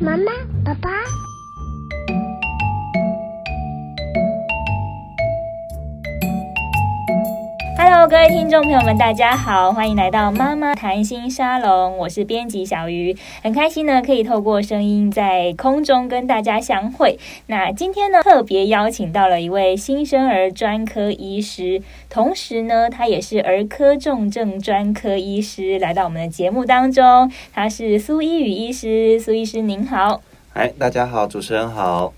妈妈，爸爸。各位听众朋友们，大家好，欢迎来到妈妈谈心沙龙。我是编辑小鱼，很开心呢，可以透过声音在空中跟大家相会。那今天呢，特别邀请到了一位新生儿专科医师，同时呢，他也是儿科重症专科医师，来到我们的节目当中。他是苏一宇医师，苏医师您好。嗨，大家好，主持人好。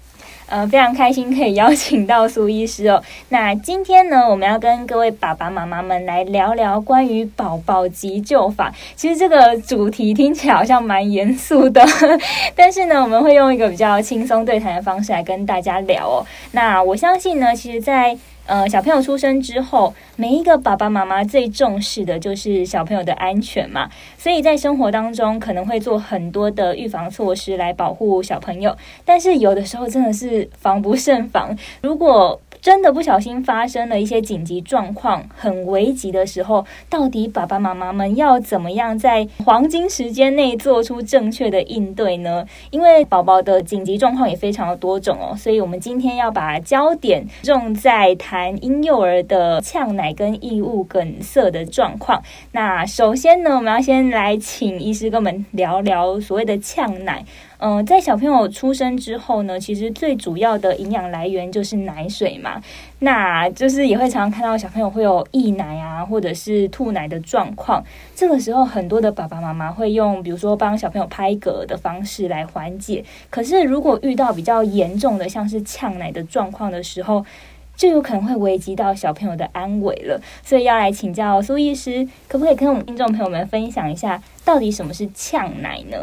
呃，非常开心可以邀请到苏医师哦。那今天呢，我们要跟各位爸爸妈妈们来聊聊关于宝宝急救法。其实这个主题听起来好像蛮严肃的，但是呢，我们会用一个比较轻松对谈的方式来跟大家聊哦。那我相信呢，其实，在呃，小朋友出生之后，每一个爸爸妈妈最重视的就是小朋友的安全嘛，所以在生活当中可能会做很多的预防措施来保护小朋友，但是有的时候真的是防不胜防，如果真的不小心发生了一些紧急状况，很危急的时候，到底爸爸妈妈们要怎么样在黄金时间内做出正确的应对呢？因为宝宝的紧急状况也非常的多种哦，所以我们今天要把焦点重在谈婴幼儿的呛奶跟异物梗塞的状况。那首先呢，我们要先来请医师跟我们聊聊所谓的呛奶。嗯、在小朋友出生之后呢，其实最主要的营养来源就是奶水嘛。那就是也会常常看到小朋友会有溢奶啊，或者是吐奶的状况。这个时候，很多的爸爸妈妈会用，比如说帮小朋友拍嗝的方式来缓解。可是，如果遇到比较严重的，像是呛奶的状况的时候，就有可能会危及到小朋友的安危了。所以，要来请教苏医师，可不可以跟我们听众朋友们分享一下，到底什么是呛奶呢？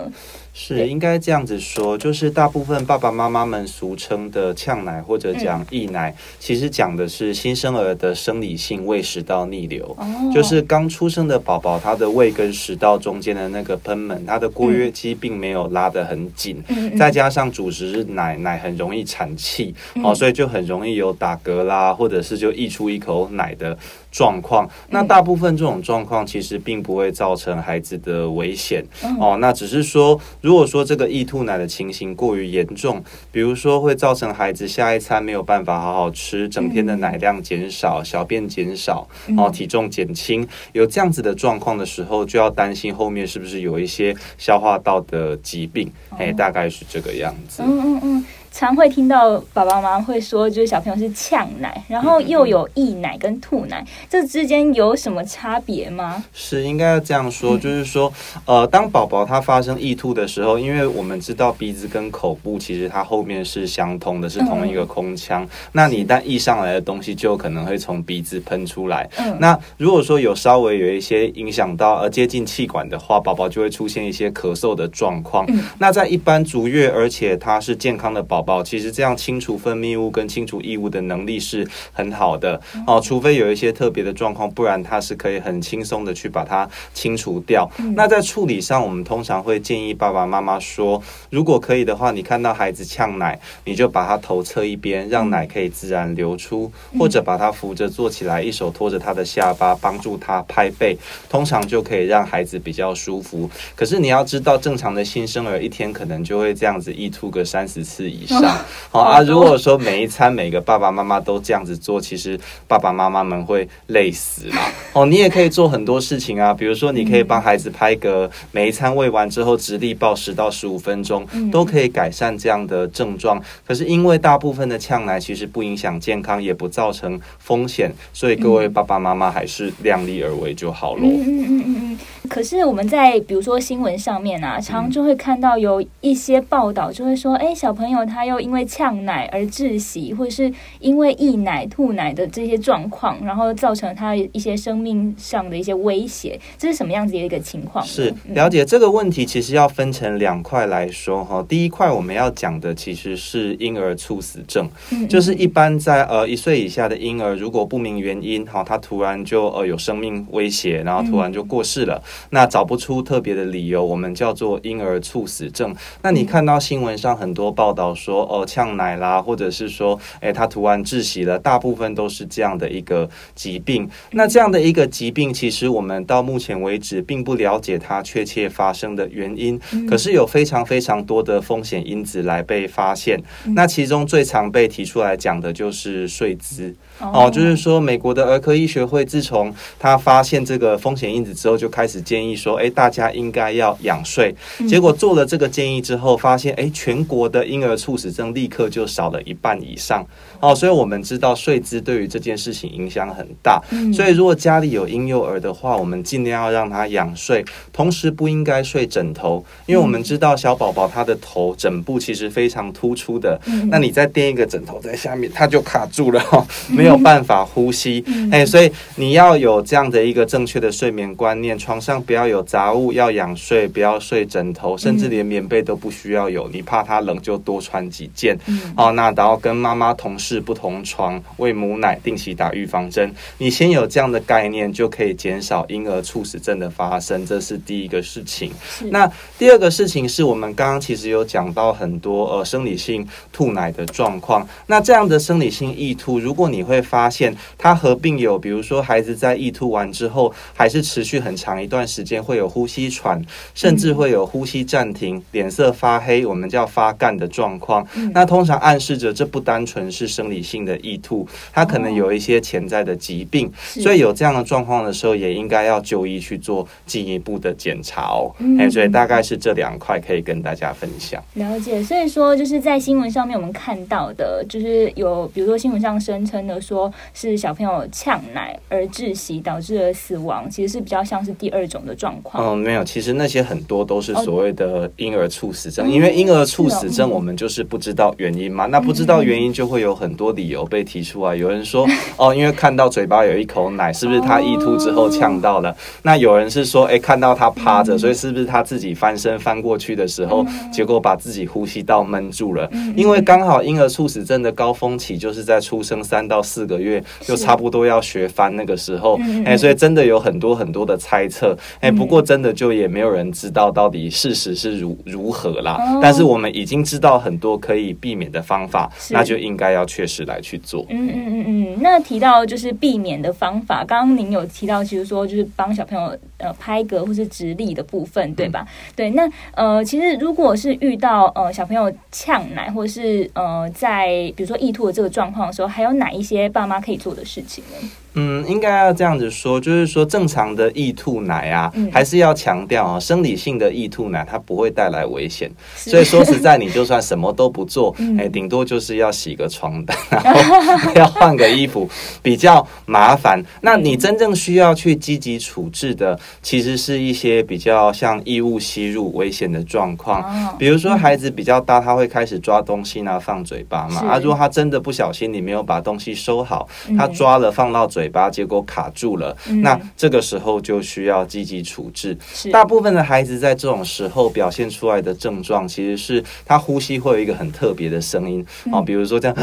是应该这样子说，就是大部分爸爸妈妈们俗称的呛奶或者讲溢奶，嗯、其实讲的是新生儿的生理性胃食道逆流，哦、就是刚出生的宝宝，他的胃跟食道中间的那个喷门，他的括约肌并没有拉得很紧，嗯、再加上主食是奶，奶很容易产气，嗯、哦，所以就很容易有打嗝啦，或者是就溢出一口奶的状况。那大部分这种状况其实并不会造成孩子的危险，哦，那只是说。如果说这个易吐奶的情形过于严重，比如说会造成孩子下一餐没有办法好好吃，整天的奶量减少，小便减少，哦，体重减轻，有这样子的状况的时候，就要担心后面是不是有一些消化道的疾病，哎，大概是这个样子。嗯嗯嗯。常会听到爸爸妈妈会说，就是小朋友是呛奶，然后又有溢奶跟吐奶，这之间有什么差别吗？是应该要这样说，就是说，呃，当宝宝他发生溢吐的时候，因为我们知道鼻子跟口部其实它后面是相通的，是同一个空腔。嗯、那你一旦溢上来的东西，就可能会从鼻子喷出来。嗯，那如果说有稍微有一些影响到呃接近气管的话，宝宝就会出现一些咳嗽的状况。嗯，那在一般足月，而且他是健康的宝宝。宝宝其实这样清除分泌物跟清除异物的能力是很好的哦，除非有一些特别的状况，不然它是可以很轻松的去把它清除掉。那在处理上，我们通常会建议爸爸妈妈说，如果可以的话，你看到孩子呛奶，你就把他头侧一边，让奶可以自然流出，或者把他扶着坐起来，一手托着他的下巴，帮助他拍背，通常就可以让孩子比较舒服。可是你要知道，正常的新生儿一天可能就会这样子溢吐个三十次以上。上 好啊！如果说每一餐每个爸爸妈妈都这样子做，其实爸爸妈妈们会累死了。哦，你也可以做很多事情啊，比如说你可以帮孩子拍嗝，每一餐喂完之后直立抱十到十五分钟，都可以改善这样的症状。可是因为大部分的呛奶其实不影响健康，也不造成风险，所以各位爸爸妈妈还是量力而为就好喽。嗯嗯嗯嗯嗯。可是我们在比如说新闻上面啊，常就会看到有一些报道，就会说，哎，小朋友他。他又因为呛奶而窒息，或者是因为溢奶、吐奶的这些状况，然后造成他一些生命上的一些威胁，这是什么样子的一个情况？是了解这个问题，其实要分成两块来说哈。第一块我们要讲的其实是婴儿猝死症，就是一般在呃一岁以下的婴儿，如果不明原因哈，他突然就呃有生命威胁，然后突然就过世了，那找不出特别的理由，我们叫做婴儿猝死症。那你看到新闻上很多报道说，哦，呛奶啦，或者是说，诶，他突然窒息了，大部分都是这样的一个疾病。那这样的一个疾病，其实我们到目前为止并不了解它确切发生的原因，可是有非常非常多的风险因子来被发现。那其中最常被提出来讲的就是睡姿。哦，就是说，美国的儿科医学会自从他发现这个风险因子之后，就开始建议说，哎，大家应该要仰睡。结果做了这个建议之后，发现，哎，全国的婴儿猝死症立刻就少了一半以上。哦，所以我们知道睡姿对于这件事情影响很大。所以如果家里有婴幼儿的话，我们尽量要让他仰睡，同时不应该睡枕头，因为我们知道小宝宝他的头枕部其实非常突出的。那你再垫一个枕头在下面，他就卡住了，没有。没有办法呼吸，哎，所以你要有这样的一个正确的睡眠观念，床上不要有杂物，要仰睡，不要睡枕头，甚至连棉被都不需要有。你怕他冷就多穿几件。哦，那然后跟妈妈同事不同床，喂母奶，定期打预防针。你先有这样的概念，就可以减少婴儿猝死症的发生，这是第一个事情。那第二个事情是我们刚刚其实有讲到很多呃生理性吐奶的状况。那这样的生理性异吐，如果你会发现它合并有，比如说孩子在溢吐完之后，还是持续很长一段时间会有呼吸喘，甚至会有呼吸暂停、脸色发黑，我们叫发干的状况。那通常暗示着这不单纯是生理性的溢吐，它可能有一些潜在的疾病。所以有这样的状况的时候，也应该要就医去做进一步的检查哦。哎，所以大概是这两块可以跟大家分享。了解。所以说就是在新闻上面我们看到的，就是有比如说新闻上声称的。说是小朋友呛奶而窒息导致了死亡，其实是比较像是第二种的状况。嗯，没有，其实那些很多都是所谓的婴儿猝死症，因为婴儿猝死症我们就是不知道原因嘛，那不知道原因就会有很多理由被提出来。有人说 哦，因为看到嘴巴有一口奶，是不是他溢吐之后呛到了？那有人是说，哎，看到他趴着，所以是不是他自己翻身翻过去的时候，结果把自己呼吸道闷住了？因为刚好婴儿猝死症的高峰期就是在出生三到四。个月就差不多要学翻那个时候，哎，所以真的有很多很多的猜测，哎，不过真的就也没有人知道到底事实是如如何啦。但是我们已经知道很多可以避免的方法，那就应该要确实来去做。嗯嗯嗯嗯。那提到就是避免的方法，刚刚您有提到，其实说就是帮小朋友呃拍嗝或是直立的部分，对吧？对。那呃，其实如果是遇到呃小朋友呛奶或者是呃在比如说溢吐的这个状况的时候，还有哪一些？爸妈可以做的事情呢？嗯，应该要这样子说，就是说正常的易吐奶啊，嗯、还是要强调啊，生理性的易吐奶它不会带来危险。所以说实在，你就算什么都不做，哎、嗯，顶多就是要洗个床单，然后要换个衣服，比较麻烦。那你真正需要去积极处置的，其实是一些比较像异物吸入危险的状况，哦、比如说孩子比较大，他会开始抓东西呢，放嘴巴嘛。啊，如果他真的不小心，你没有把东西收好，他抓了放到嘴。嘴巴结果卡住了，嗯、那这个时候就需要积极处置。大部分的孩子在这种时候表现出来的症状，其实是他呼吸会有一个很特别的声音哦，比如说这样，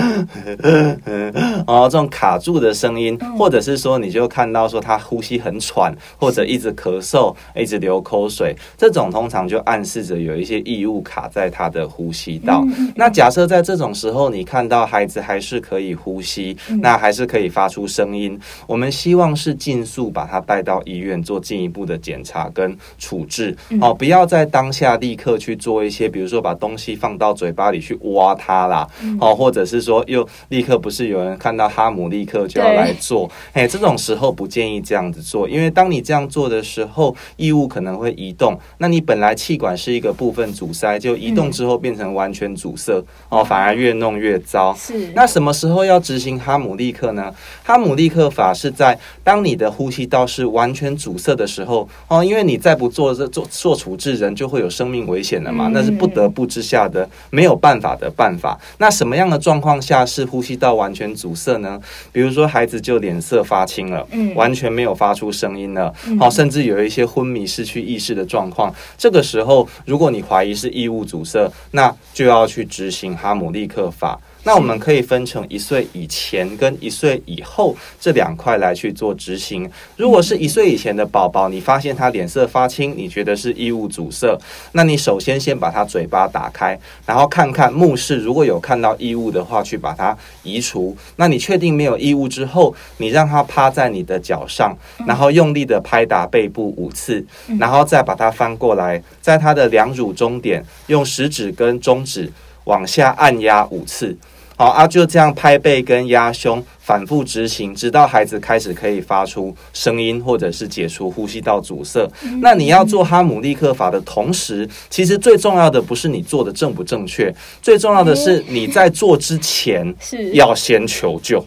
哦，这种卡住的声音，或者是说你就看到说他呼吸很喘，或者一直咳嗽，一直流口水，这种通常就暗示着有一些异物卡在他的呼吸道。那假设在这种时候，你看到孩子还是可以呼吸，那还是可以发出声音。我们希望是尽速把他带到医院做进一步的检查跟处置。哦，不要在当下立刻去做一些，比如说把东西放到嘴巴里去挖它啦，哦，或者是说又立刻不是有人看到哈姆立刻就要来做，哎，这种时候不建议这样子做，因为当你这样做的时候，异物可能会移动，那你本来气管是一个部分阻塞，就移动之后变成完全阻塞哦，反而越弄越糟。是，那什么时候要执行哈姆立克呢？哈姆立克法是在当你的呼吸道是完全阻塞的时候哦，因为你再不做这做做处置，人就会有生命危险了嘛，那是不得不之下的没有办法的办法。那什么样的状况下是呼吸道完全阻塞呢？比如说孩子就脸色发青了，嗯，完全没有发出声音了，哦，甚至有一些昏迷、失去意识的状况。这个时候，如果你怀疑是异物阻塞，那就要去执行哈姆立克法。那我们可以分成一岁以前跟一岁以后这两块来去做执行。如果是一岁以前的宝宝，你发现他脸色发青，你觉得是异物阻塞，那你首先先把他嘴巴打开，然后看看目视，如果有看到异物的话，去把它移除。那你确定没有异物之后，你让他趴在你的脚上，然后用力的拍打背部五次，然后再把它翻过来，在他的两乳中点用食指跟中指往下按压五次。好啊，就这样拍背跟压胸，反复执行，直到孩子开始可以发出声音，或者是解除呼吸道阻塞。那你要做哈姆立克法的同时，其实最重要的不是你做的正不正确，最重要的是你在做之前是要先求救。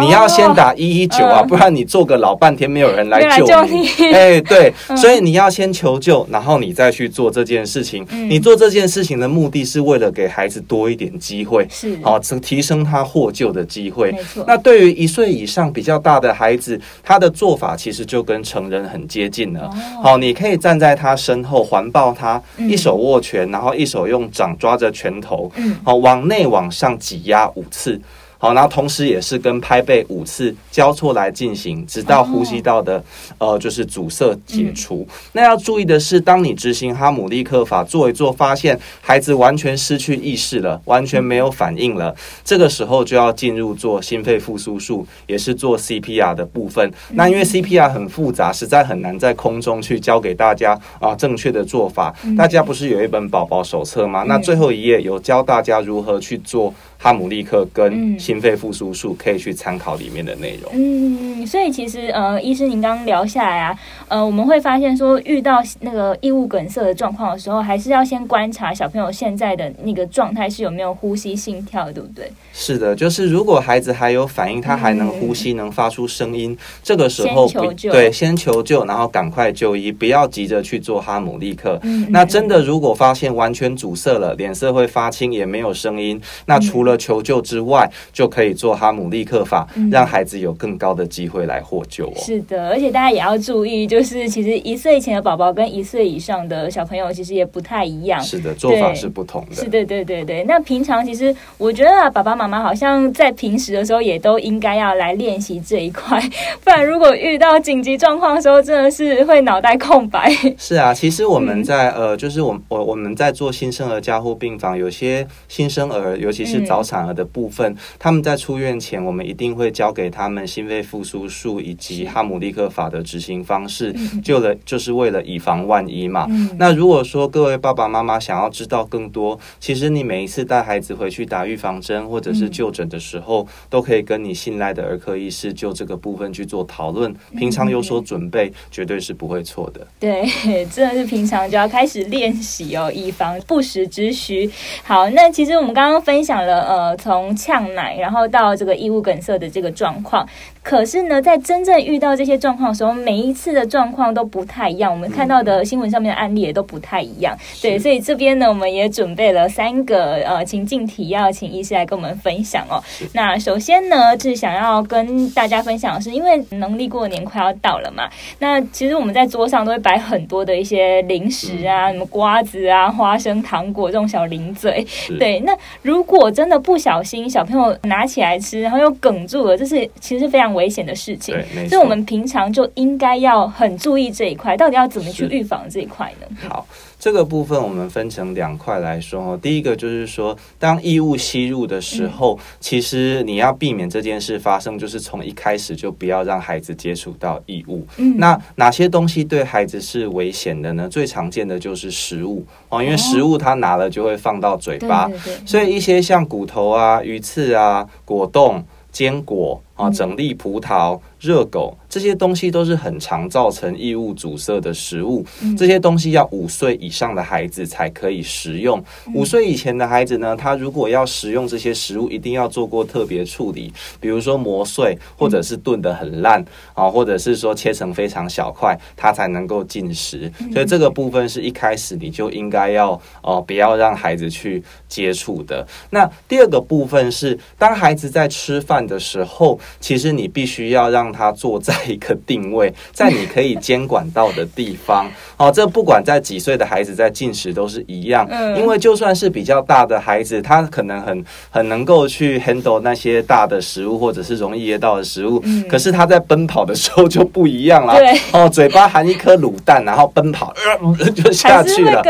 你要先打一一九啊，不然你做个老半天没有人来救你。哎，对，所以你要先求救，然后你再去做这件事情。你做这件事情的目的是为了给孩子多一点机会，是好，提升他获救的机会。那对于一岁以上比较大的孩子，他的做法其实就跟成人很接近了。好，你可以站在他身后环抱他，一手握拳，然后一手用掌抓着拳头，好，往内往上挤压五次。好，然后同时也是跟拍背五次交错来进行，直到呼吸道的呃就是阻塞解除。那要注意的是，当你执行哈姆立克法做一做，发现孩子完全失去意识了，完全没有反应了，这个时候就要进入做心肺复苏术，也是做 CPR 的部分。那因为 CPR 很复杂，实在很难在空中去教给大家啊正确的做法。大家不是有一本宝宝手册吗？那最后一页有教大家如何去做。哈姆立克跟心肺复苏术可以去参考里面的内容。嗯，所以其实呃，医师您刚刚聊下来啊，呃，我们会发现说，遇到那个异物梗塞的状况的时候，还是要先观察小朋友现在的那个状态是有没有呼吸、心跳，对不对？是的，就是如果孩子还有反应，他还能呼吸，嗯、能发出声音，这个时候不对，先求救，然后赶快就医，不要急着去做哈姆立克。嗯、那真的如果发现完全阻塞了，脸色会发青，也没有声音，那除了求救之外，就可以做哈姆立克法，让孩子有更高的机会来获救哦。是的，而且大家也要注意，就是其实一岁前的宝宝跟一岁以上的小朋友其实也不太一样。是的，做法是不同的。是的，对对对。那平常其实我觉得啊，爸爸妈妈好像在平时的时候也都应该要来练习这一块，不然如果遇到紧急状况的时候，真的是会脑袋空白。是啊，其实我们在、嗯、呃，就是我我我们在做新生儿加护病房，有些新生儿，尤其是早。产儿的部分，他们在出院前，我们一定会教给他们心肺复苏术以及哈姆利克法的执行方式，就了就是为了以防万一嘛。那如果说各位爸爸妈妈想要知道更多，其实你每一次带孩子回去打预防针或者是就诊的时候，都可以跟你信赖的儿科医师就这个部分去做讨论。平常有所准备，绝对是不会错的。对，真的是平常就要开始练习哦，以防不时之需。好，那其实我们刚刚分享了。呃，从呛奶，然后到这个异物梗塞的这个状况，可是呢，在真正遇到这些状况的时候，每一次的状况都不太一样。我们看到的新闻上面的案例也都不太一样。对，所以这边呢，我们也准备了三个呃情境题，要请医师来跟我们分享哦。那首先呢，是想要跟大家分享的是，因为农历过年快要到了嘛，那其实我们在桌上都会摆很多的一些零食啊，什么瓜子啊、花生、糖果这种小零嘴。对，那如果真的不小心小朋友拿起来吃，然后又哽住了，这是其实是非常危险的事情。所以我们平常就应该要很注意这一块，到底要怎么去预防这一块呢？好。这个部分我们分成两块来说哦。第一个就是说，当异物吸入的时候，其实你要避免这件事发生，就是从一开始就不要让孩子接触到异物。那哪些东西对孩子是危险的呢？最常见的就是食物哦，因为食物他拿了就会放到嘴巴，所以一些像骨头啊、鱼刺啊、果冻、坚果啊、整粒葡萄、热狗。这些东西都是很常造成异物阻塞的食物，这些东西要五岁以上的孩子才可以食用。五岁以前的孩子呢，他如果要食用这些食物，一定要做过特别处理，比如说磨碎，或者是炖得很烂啊，或者是说切成非常小块，他才能够进食。所以这个部分是一开始你就应该要哦，不要让孩子去接触的。那第二个部分是，当孩子在吃饭的时候，其实你必须要让他坐在一个定位，在你可以监管到的地方。哦，这不管在几岁的孩子在进食都是一样，因为就算是比较大的孩子，他可能很很能够去 handle 那些大的食物或者是容易噎到的食物，可是他在奔跑的时候就不一样了。对，哦，嘴巴含一颗卤蛋，然后奔跑，呃，就下去了。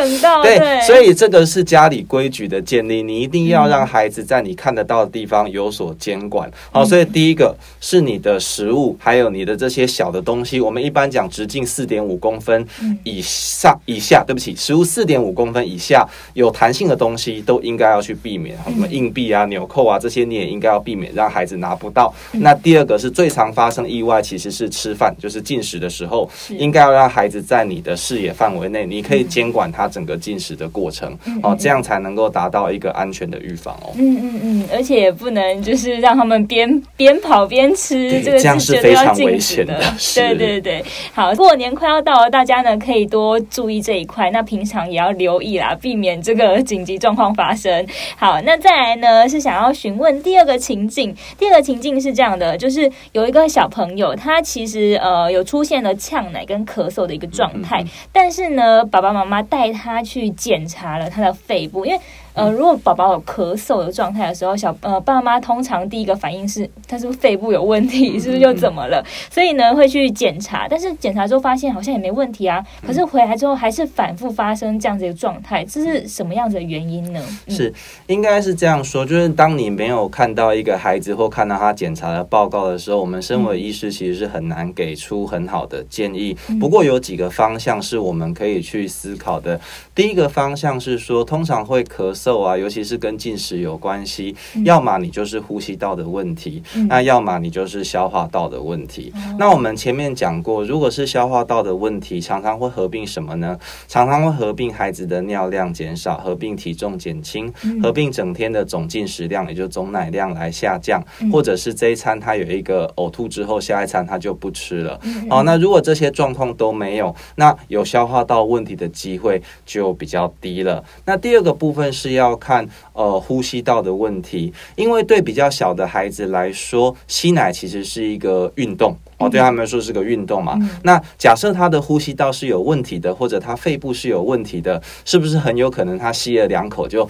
对，所以这个是家里规矩的建立，你一定要让孩子在你看得到的地方有所监管。好，所以第一个是你的食物，还有你的这些小的东西，我们一般讲直径四点五公分以上以下，对不起，食物四点五公分以下有弹性的东西都应该要去避免，什么硬币啊、纽扣啊这些你也应该要避免，让孩子拿不到。那第二个是最常发生意外，其实是吃饭，就是进食的时候，应该要让孩子在你的视野范围内，你可以监管他整个进食的过程，哦，这样才能够达到一个安全的预防哦。嗯嗯嗯，而且也不能就是让他们边边跑边吃，这个是非常危险的。对对对，好，过年快要到了，大家呢可以多注意这一块，那平常也要留意啦，避免这个紧急状况发生。好，那再来呢是想要询问第二个情境，第二个情境是这样的，就是有一个小朋友，他其实呃有出现了呛奶跟咳嗽的一个状态，但是呢，爸爸妈妈带他去检查了他的肺部，因为。呃，如果宝宝有咳嗽的状态的时候，小呃爸妈通常第一个反应是他是不是肺部有问题，是不是又怎么了？所以呢会去检查，但是检查之后发现好像也没问题啊。可是回来之后还是反复发生这样子的状态，这是什么样子的原因呢？嗯、是应该是这样说，就是当你没有看到一个孩子或看到他检查的报告的时候，我们身为医师其实是很难给出很好的建议。不过有几个方向是我们可以去思考的。第一个方向是说，通常会咳嗽。瘦啊，尤其是跟进食有关系，要么你就是呼吸道的问题，那要么你就是消化道的问题。那我们前面讲过，如果是消化道的问题，常常会合并什么呢？常常会合并孩子的尿量减少，合并体重减轻，合并整天的总进食量，也就是总奶量来下降，或者是这一餐他有一个呕吐之后，下一餐他就不吃了。哦，那如果这些状况都没有，那有消化道问题的机会就比较低了。那第二个部分是。要看呃呼吸道的问题，因为对比较小的孩子来说，吸奶其实是一个运动。哦，对他们来说是个运动嘛。那假设他的呼吸道是有问题的，或者他肺部是有问题的，是不是很有可能他吸了两口就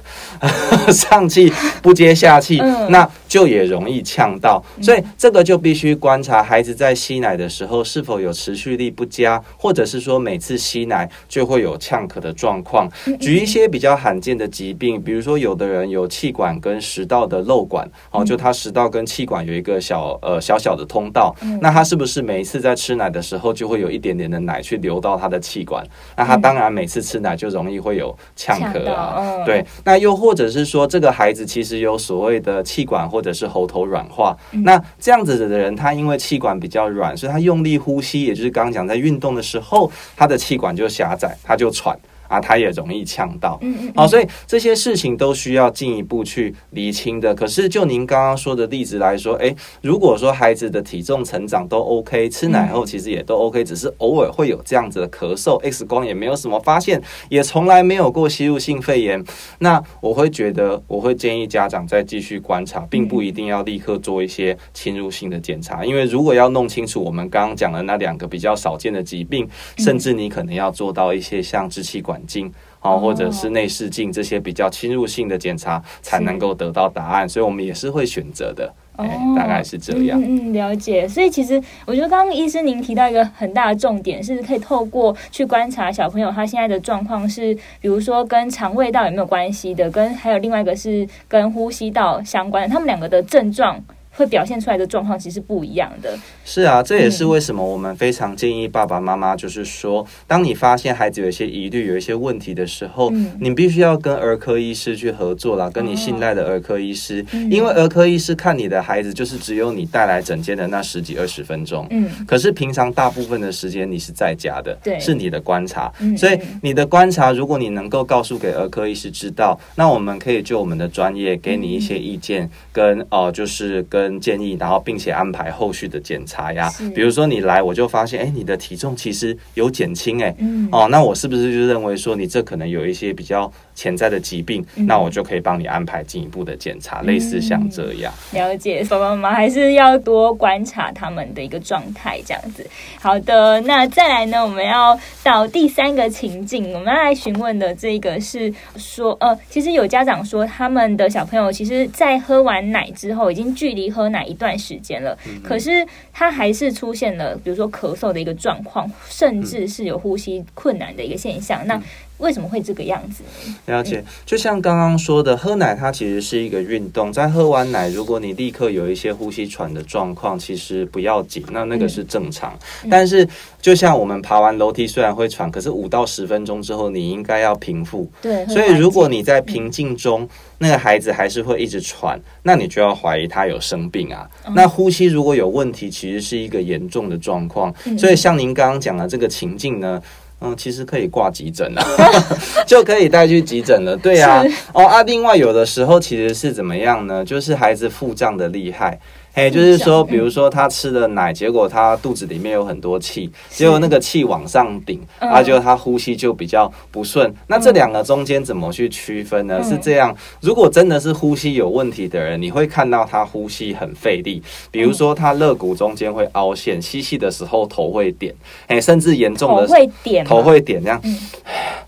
上气不接下气？那就也容易呛到。所以这个就必须观察孩子在吸奶的时候是否有持续力不佳，或者是说每次吸奶就会有呛咳的状况。举一些比较罕见的疾病，比如说有的人有气管跟食道的漏管，哦，就他食道跟气管有一个小呃小小的通道。那他是不是每一次在吃奶的时候，就会有一点点的奶去流到他的气管？那他当然每次吃奶就容易会有呛咳啊。对，那又或者是说，这个孩子其实有所谓的气管或者是喉头软化。那这样子的人，他因为气管比较软，所以他用力呼吸，也就是刚刚讲在运动的时候，他的气管就狭窄，他就喘。啊，他也容易呛到，嗯嗯，好，所以这些事情都需要进一步去厘清的。可是就您刚刚说的例子来说，诶，如果说孩子的体重成长都 OK，吃奶后其实也都 OK，只是偶尔会有这样子的咳嗽，X 光也没有什么发现，也从来没有过吸入性肺炎，那我会觉得，我会建议家长再继续观察，并不一定要立刻做一些侵入性的检查，因为如果要弄清楚我们刚刚讲的那两个比较少见的疾病，甚至你可能要做到一些像支气管。镜啊，或者是内视镜这些比较侵入性的检查，才能够得到答案，所以我们也是会选择的。哦，大概是这样。嗯，了解。所以其实我觉得刚刚医生您提到一个很大的重点，是可以透过去观察小朋友他现在的状况是，比如说跟肠胃道有没有关系的，跟还有另外一个是跟呼吸道相关的，他们两个的症状。会表现出来的状况其实是不一样的。是啊，这也是为什么我们非常建议爸爸妈妈，就是说，嗯、当你发现孩子有一些疑虑、有一些问题的时候，嗯、你必须要跟儿科医师去合作啦，跟你信赖的儿科医师，哦、因为儿科医师看你的孩子，就是只有你带来诊间的那十几二十分钟。嗯。可是平常大部分的时间你是在家的，对，是你的观察。嗯。所以你的观察，如果你能够告诉给儿科医师知道，那我们可以就我们的专业给你一些意见，跟哦、呃，就是跟。跟建议，然后并且安排后续的检查呀。比如说你来，我就发现，哎，你的体重其实有减轻，哎，嗯，哦，那我是不是就认为说你这可能有一些比较潜在的疾病？嗯、那我就可以帮你安排进一步的检查，嗯、类似像这样。了解，爸爸妈妈还是要多观察他们的一个状态，这样子。好的，那再来呢，我们要到第三个情境，我们要来询问的这个是说，呃，其实有家长说他们的小朋友其实，在喝完奶之后，已经距离喝奶一段时间了，嗯、可是他还是出现了，比如说咳嗽的一个状况，甚至是有呼吸困难的一个现象。嗯、那为什么会这个样子？了解，就像刚刚说的，喝奶它其实是一个运动，在喝完奶，如果你立刻有一些呼吸喘的状况，其实不要紧，那那个是正常。嗯、但是，就像我们爬完楼梯虽然会喘，可是五到十分钟之后，你应该要平复。对，所以如果你在平静中，嗯、那个孩子还是会一直喘，那你就要怀疑他有生病啊。嗯、那呼吸如果有问题，其实是一个严重的状况。嗯、所以，像您刚刚讲的这个情境呢？嗯，其实可以挂急诊了，就可以带去急诊了。对啊，哦啊，另外有的时候其实是怎么样呢？就是孩子腹胀的厉害。哎，就是说，比如说他吃了奶，结果他肚子里面有很多气，结果那个气往上顶，啊，就他呼吸就比较不顺。那这两个中间怎么去区分呢？是这样，如果真的是呼吸有问题的人，你会看到他呼吸很费力，比如说他肋骨中间会凹陷，吸气的时候头会点，哎，甚至严重的会点，头会点这样。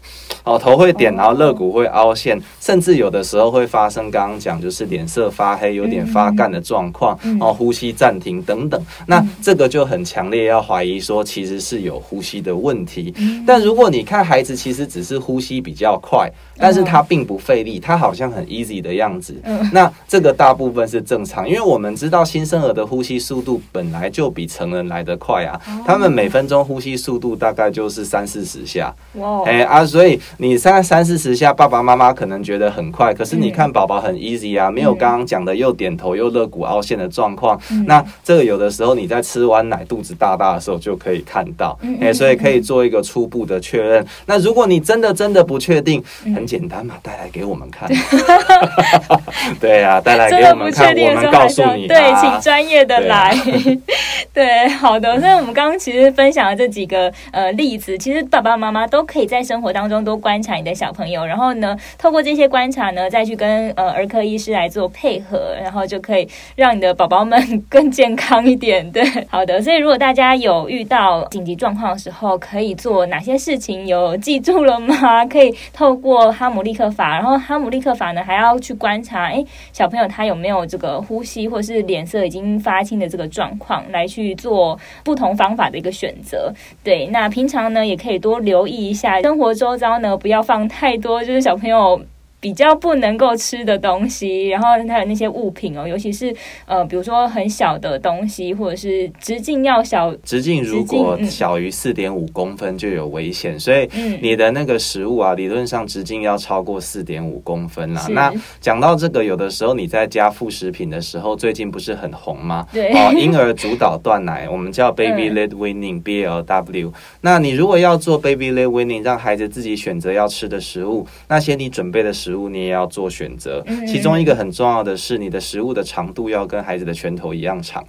哦，头会点，然后肋骨会凹陷，甚至有的时候会发生刚刚讲就是脸色发黑、有点发干的状况，哦，呼吸暂停等等。那这个就很强烈要怀疑说，其实是有呼吸的问题。但如果你看孩子，其实只是呼吸比较快，但是他并不费力，他好像很 easy 的样子。那这个大部分是正常，因为我们知道新生儿的呼吸速度本来就比成人来得快啊，他们每分钟呼吸速度大概就是三四十下。哇，哎啊，所以。你三三四十下，爸爸妈妈可能觉得很快，可是你看宝宝很 easy 啊，没有刚刚讲的又点头又肋骨凹陷的状况。那这个有的时候你在吃完奶肚子大大的时候就可以看到，哎，所以可以做一个初步的确认。那如果你真的真的不确定，很简单嘛，带来给我们看。对呀，带来给我们看，我们告诉你。对，请专业的来。对，好的。所以我们刚刚其实分享的这几个呃例子，其实爸爸妈妈都可以在生活当中都。观察你的小朋友，然后呢，透过这些观察呢，再去跟呃儿科医师来做配合，然后就可以让你的宝宝们更健康一点。对，好的。所以如果大家有遇到紧急状况的时候，可以做哪些事情？有记住了吗？可以透过哈姆立克法，然后哈姆立克法呢，还要去观察，哎，小朋友他有没有这个呼吸或是脸色已经发青的这个状况，来去做不同方法的一个选择。对，那平常呢，也可以多留意一下生活周遭呢。不要放太多，就是小朋友。比较不能够吃的东西，然后还有那些物品哦，尤其是呃，比如说很小的东西，或者是直径要小，直径如果小于四点五公分就有危险，所以你的那个食物啊，理论上直径要超过四点五公分啦。是那讲到这个，有的时候你在加副食品的时候，最近不是很红吗？对，哦，婴儿主导断奶，我们叫 baby led weaning，B L W。那你如果要做 baby led weaning，让孩子自己选择要吃的食物，那些你准备的食物。食物你也要做选择，其中一个很重要的是，你的食物的长度要跟孩子的拳头一样长。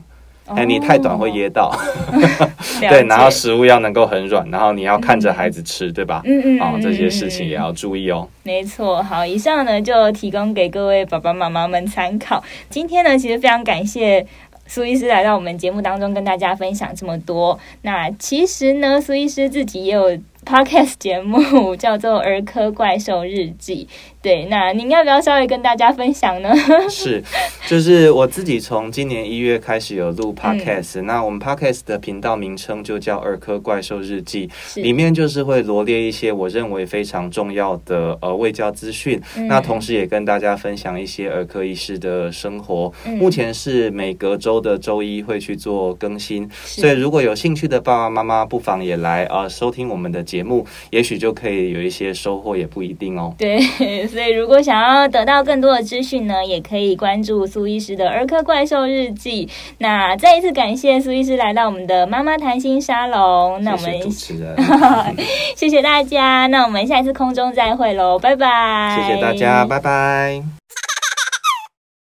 哎，你太短会噎到。对，然后食物要能够很软，然后你要看着孩子吃，对吧？嗯嗯。啊，这些事情也要注意哦。没错，好，以上呢就提供给各位爸爸妈妈们参考。今天呢，其实非常感谢苏医师来到我们节目当中跟大家分享这么多。那其实呢，苏医师自己也有。Podcast 节目 叫做《儿科怪兽日记》。对，那您要不要稍微跟大家分享呢？是，就是我自己从今年一月开始有录 Podcast，、嗯、那我们 Podcast 的频道名称就叫《儿科怪兽日记》，里面就是会罗列一些我认为非常重要的呃卫教资讯，嗯、那同时也跟大家分享一些儿科医师的生活。嗯、目前是每隔周的周一会去做更新，所以如果有兴趣的爸爸妈妈，不妨也来呃收听我们的节目，也许就可以有一些收获，也不一定哦。对。所以，如果想要得到更多的资讯呢，也可以关注苏医师的儿科怪兽日记。那再一次感谢苏医师来到我们的妈妈谈心沙龙。那我们谢谢主持人，谢谢大家。那我们下一次空中再会喽，拜拜。谢谢大家，拜拜。